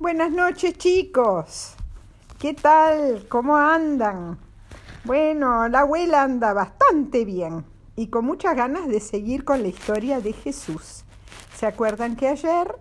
Buenas noches chicos. ¿Qué tal? ¿Cómo andan? Bueno, la abuela anda bastante bien y con muchas ganas de seguir con la historia de Jesús. ¿Se acuerdan que ayer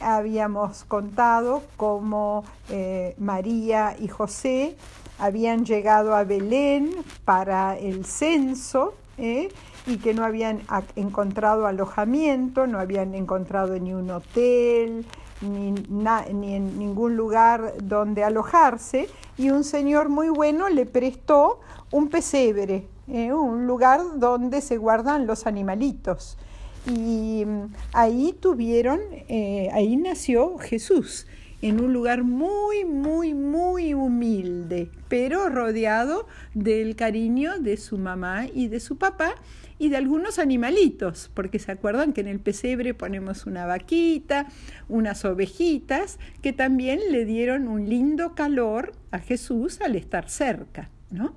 habíamos contado cómo eh, María y José habían llegado a Belén para el censo eh, y que no habían encontrado alojamiento, no habían encontrado ni un hotel, ni, ni, en ningún lugar donde alojarse y un señor muy bueno le prestó un pesebre, eh, un lugar donde se guardan los animalitos. Y mm, ahí tuvieron, eh, ahí nació Jesús, en un lugar muy, muy, muy humilde, pero rodeado del cariño de su mamá y de su papá y de algunos animalitos, porque se acuerdan que en el pesebre ponemos una vaquita, unas ovejitas, que también le dieron un lindo calor a Jesús al estar cerca. ¿No?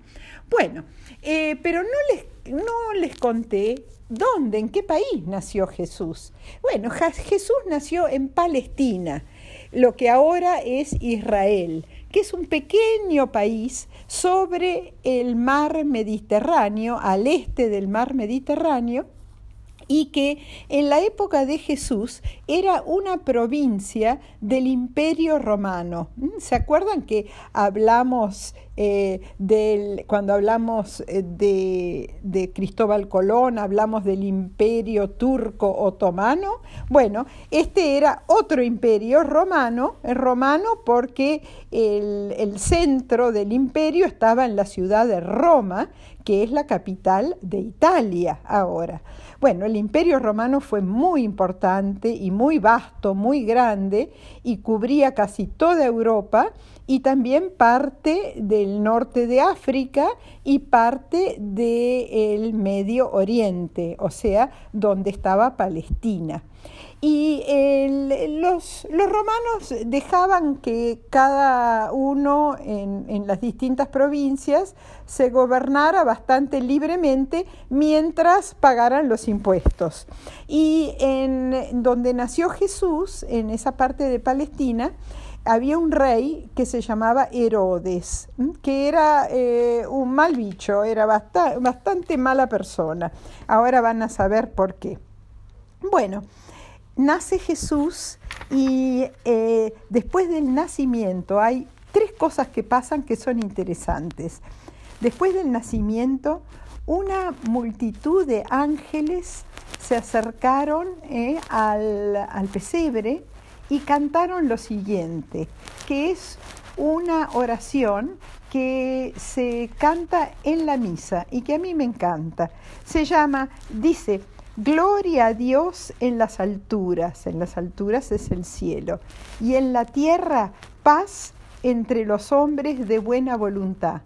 Bueno, eh, pero no les, no les conté dónde, en qué país nació Jesús. Bueno, Jesús nació en Palestina, lo que ahora es Israel que es un pequeño país sobre el mar Mediterráneo, al este del mar Mediterráneo, y que en la época de Jesús era una provincia del Imperio Romano. ¿Mm? ¿Se acuerdan que hablamos eh, cuando hablamos eh, de, Cristóbal Colón, hablamos del Imperio Turco Otomano? Bueno, este era otro imperio romano, romano porque el centro del imperio estaba en la ciudad de Roma, que es la capital de Italia ahora. Bueno, el imperio romano fue muy importante y muy vasto, muy grande, y cubría casi toda Europa y también parte del norte de África y parte del Medio Oriente, o sea, donde estaba Palestina. Y los, romanos dejaban que cada uno en, las distintas provincias se gobernara bastante libremente mientras pagaran los impuestos. Y en donde nació Jesús, en esa parte de Palestina, había un rey que se llamaba Herodes, que era eh, un mal bicho, era bastante mala persona. Ahora van a saber por qué. Bueno, nace Jesús y eh, después del nacimiento hay tres cosas que pasan que son interesantes. Después del nacimiento, una multitud de ángeles se acercaron eh, al, al pesebre y cantaron lo siguiente, que es una oración que se canta en la misa y que a mí me encanta. Se llama, dice, Gloria a Dios en las alturas, en las alturas es el cielo, y en la tierra paz entre los hombres de buena voluntad.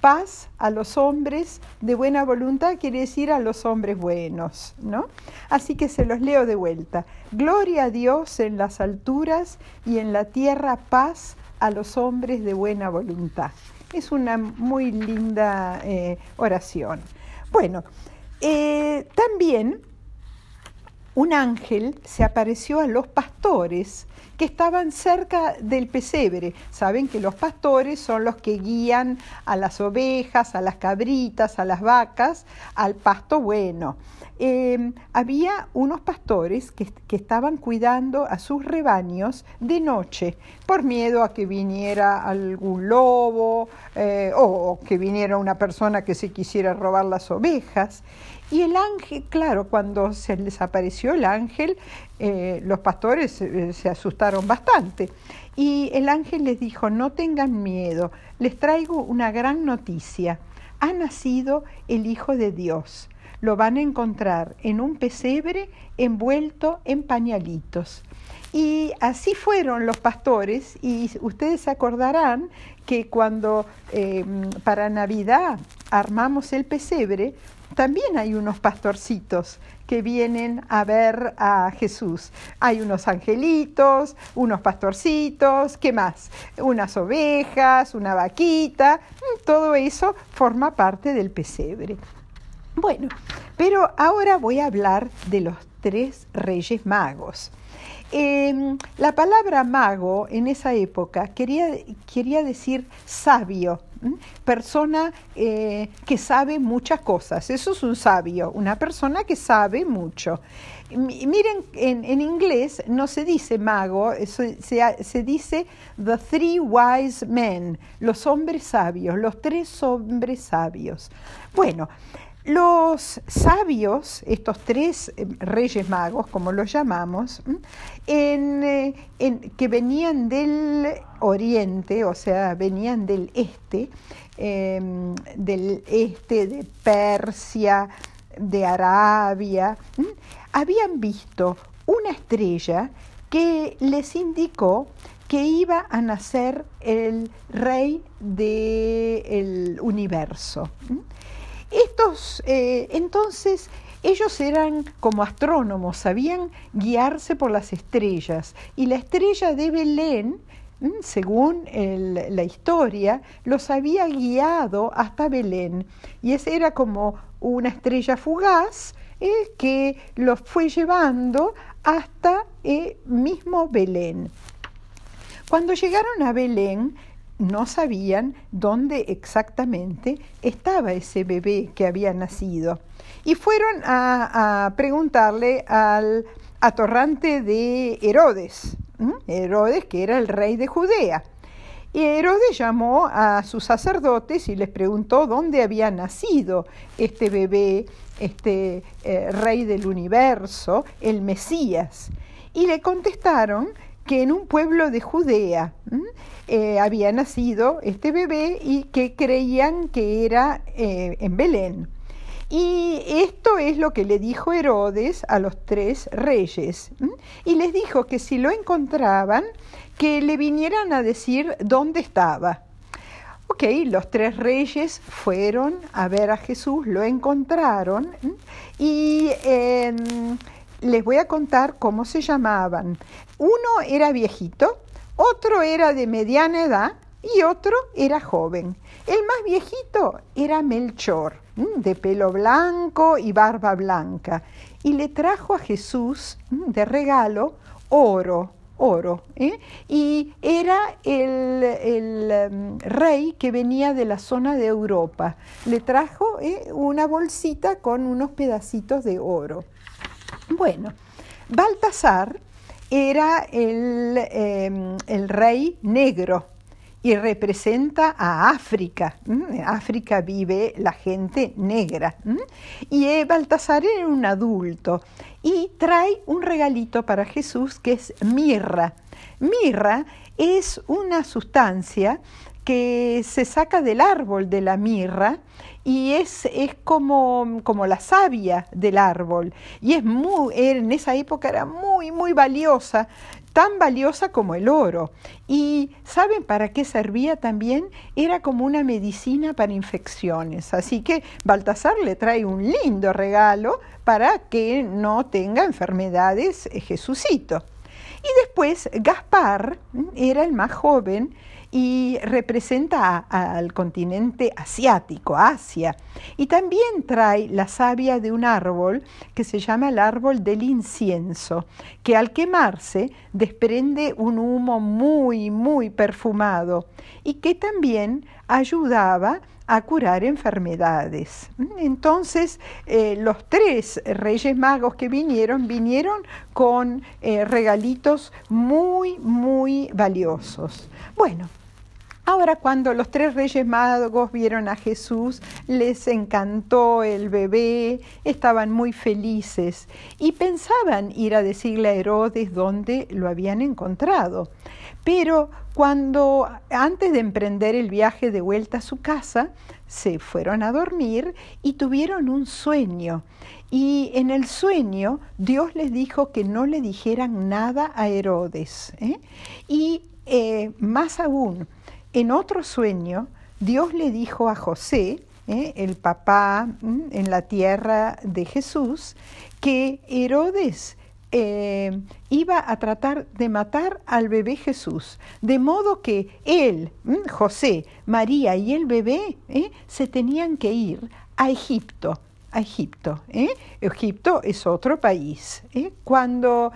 Paz a los hombres de buena voluntad quiere decir a los hombres buenos, ¿no? Así que se los leo de vuelta. Gloria a Dios en las alturas y en la tierra paz a los hombres de buena voluntad. Es una muy linda eh, oración. Bueno, eh, también un ángel se apareció a los pastores que estaban cerca del pesebre. Saben que los pastores son los que guían a las ovejas, a las cabritas, a las vacas, al pasto bueno. Em, había unos pastores que, estaban cuidando a sus rebaños de noche por miedo a que viniera algún lobo eh, o que viniera una persona que se quisiera robar las ovejas. Y el ángel, claro, cuando se les apareció el ángel, eh, los pastores eh, se asustaron bastante. Y el ángel les dijo, no tengan miedo, les traigo una gran noticia. Ha nacido el Hijo de Dios. Lo van a encontrar en un pesebre envuelto en pañalitos. Y así fueron los pastores y ustedes se acordarán que cuando eh, para Navidad armamos el pesebre, también hay unos pastorcitos que vienen a ver a Jesús. Hay unos angelitos, unos pastorcitos, ¿qué más? Unas ovejas, una vaquita, todo eso forma parte del pesebre. Bueno, pero ahora voy a hablar de los tres reyes magos. Em, la palabra mago en esa época quería, quería decir sabio, persona eh, que sabe muchas cosas. Eso es un sabio, una persona que sabe mucho. miren, en, inglés no se dice mago, se, se, dice the three wise men, los hombres sabios, los tres hombres sabios. Bueno, los sabios, estos tres eh, reyes magos, como los llamamos, eh, que venían del oriente, o sea, venían del este, em, del este de Persia, de Arabia, habían visto una estrella que les indicó que iba a nacer el rey del universo. Estos, eh, entonces, ellos eran como astrónomos, sabían guiarse por las estrellas. Y la estrella de Belén, mm, según la historia, los había guiado hasta Belén. Y esa era como una estrella fugaz eh, que los fue llevando hasta eh, mismo Belén. Cuando llegaron a Belén, no sabían dónde exactamente estaba ese bebé que había nacido. Y fueron a, preguntarle al atorrante de Herodes, Herodes que era el rey de Judea. Y Herodes llamó a sus sacerdotes y les preguntó dónde había nacido este bebé, este eh, rey del universo, el Mesías. Y le contestaron que en un pueblo de Judea eh, había nacido este bebé y que creían que era eh, en Belén. Y esto es lo que le dijo Herodes a los tres reyes. Y les dijo que si lo encontraban, que le vinieran a decir dónde estaba. Ok, los tres reyes fueron a ver a Jesús, lo encontraron y em, les voy a contar cómo se llamaban. Uno era viejito, otro era de mediana edad y otro era joven. El más viejito era Melchor, de pelo blanco y barba blanca, y le trajo a Jesús de regalo oro, oro, ¿eh? y era el, el rey que venía de la zona de Europa. Le trajo ¿eh? una bolsita con unos pedacitos de oro. Bueno, Baltasar era em, el, rey negro y representa a África. En África vive la gente negra. Y eh, Baltasar era un adulto y trae un regalito para Jesús que es mirra. Mirra es una sustancia que se saca del árbol de la mirra y es, es como, como, la savia del árbol. Y es muy, en esa época era muy, muy valiosa, tan valiosa como el oro. Y ¿saben para qué servía también? Era como una medicina para infecciones. Así que Baltasar le trae un lindo regalo para que no tenga enfermedades eh, Jesucito. Y después Gaspar era el más joven y representa al continente asiático, Asia. Y también trae la savia de un árbol que se llama el árbol del incienso, que al quemarse desprende un humo muy, muy perfumado y que también ayudaba a curar enfermedades. Entonces, eh, los tres reyes magos que vinieron, vinieron con eh, regalitos muy, muy valiosos. Bueno, Ahora cuando los tres reyes magos vieron a Jesús, les encantó el bebé, estaban muy felices y pensaban ir a decirle a Herodes dónde lo habían encontrado. Pero cuando antes de emprender el viaje de vuelta a su casa, se fueron a dormir y tuvieron un sueño. Y en el sueño Dios les dijo que no le dijeran nada a Herodes. ¿eh? Y eh, más aún, en otro sueño, Dios le dijo a José, ¿eh? el papá en la tierra de Jesús, que Herodes eh, iba a tratar de matar al bebé Jesús, de modo que él, José, María y el bebé ¿eh? se tenían que ir a Egipto. A Egipto. Egipto es otro país. Cuando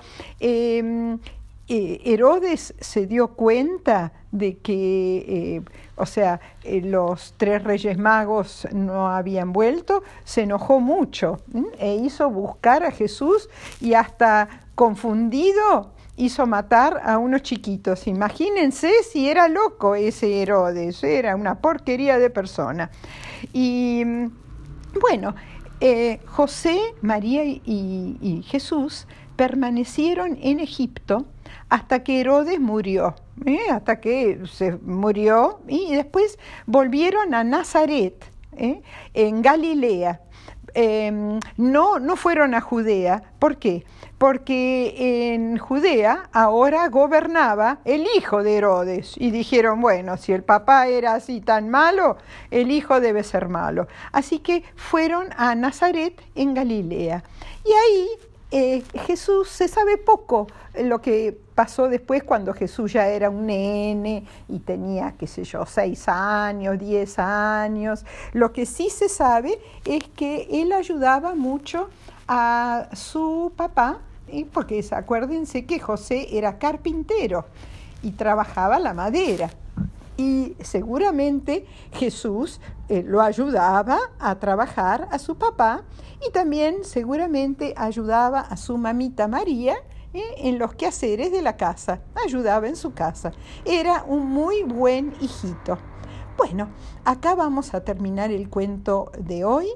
em, Herodes se dio cuenta de que, eh, o sea, eh, los tres reyes magos no habían vuelto, se enojó mucho e hizo buscar a Jesús y hasta confundido hizo matar a unos chiquitos. Imagínense si era loco ese Herodes, era una porquería de persona. Y bueno, eh, José, María y Jesús permanecieron en Egipto hasta que Herodes murió, ¿eh? hasta que se murió y después volvieron a Nazaret, ¿eh? en Galilea. Em, no, no fueron a Judea. ¿Por qué? Porque en Judea ahora gobernaba el hijo de Herodes. Y dijeron, bueno, si el papá era así tan malo, el hijo debe ser malo. Así que fueron a Nazaret en Galilea. Y ahí eh, Jesús se sabe poco lo que pasó después cuando Jesús ya era un nene y tenía, qué sé yo, seis años, diez años. Lo que sí se sabe es que él ayudaba mucho a su papá, porque acuérdense que José era carpintero y trabajaba la madera y seguramente Jesús eh, lo ayudaba a trabajar a su papá y también seguramente ayudaba a su mamita María eh, en los quehaceres de la casa, ayudaba en su casa. Era un muy buen hijito. Bueno, acá vamos a terminar el cuento de hoy.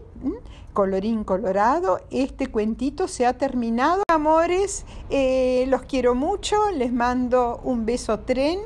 Colorín colorado, este cuentito se ha terminado. Amores, eh, los quiero mucho, les mando un beso tren.